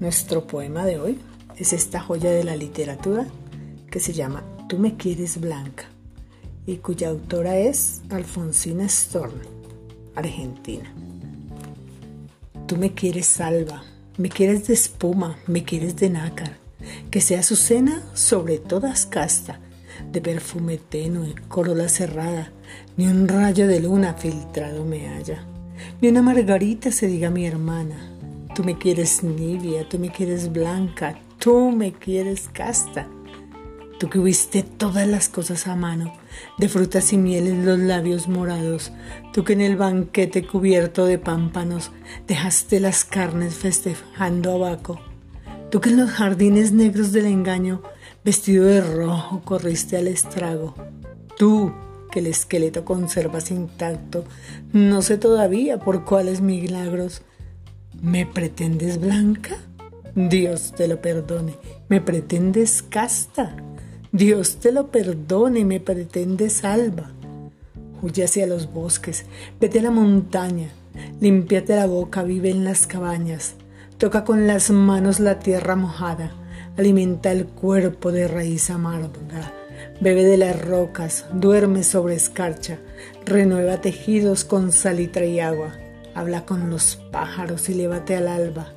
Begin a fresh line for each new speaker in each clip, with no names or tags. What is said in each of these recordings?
Nuestro poema de hoy es esta joya de la literatura que se llama Tú me quieres blanca y cuya autora es Alfonsina Storm, argentina. Tú me quieres salva, me quieres de espuma, me quieres de nácar, que sea su cena sobre todas casta, de perfume tenue, corola cerrada, ni un rayo de luna filtrado me haya, ni una margarita se diga mi hermana, Tú me quieres nibia, tú me quieres blanca, tú me quieres casta. Tú que huiste todas las cosas a mano, de frutas y mieles los labios morados, tú que en el banquete cubierto de pámpanos dejaste las carnes festejando abaco, tú que en los jardines negros del engaño, vestido de rojo, corriste al estrago, tú que el esqueleto conservas intacto, no sé todavía por cuáles milagros, ¿Me pretendes blanca? Dios te lo perdone. ¿Me pretendes casta? Dios te lo perdone. ¿Me pretendes alba? Huye hacia los bosques, vete a la montaña, límpiate la boca, vive en las cabañas, toca con las manos la tierra mojada, alimenta el cuerpo de raíz amarga, bebe de las rocas, duerme sobre escarcha, renueva tejidos con salitre y agua habla con los pájaros y lévate al alba.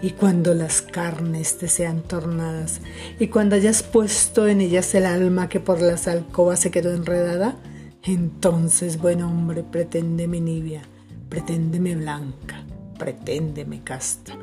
Y cuando las carnes te sean tornadas, y cuando hayas puesto en ellas el alma que por las alcobas se quedó enredada, entonces, buen hombre, preténdeme nibia, preténdeme blanca, preténdeme casta.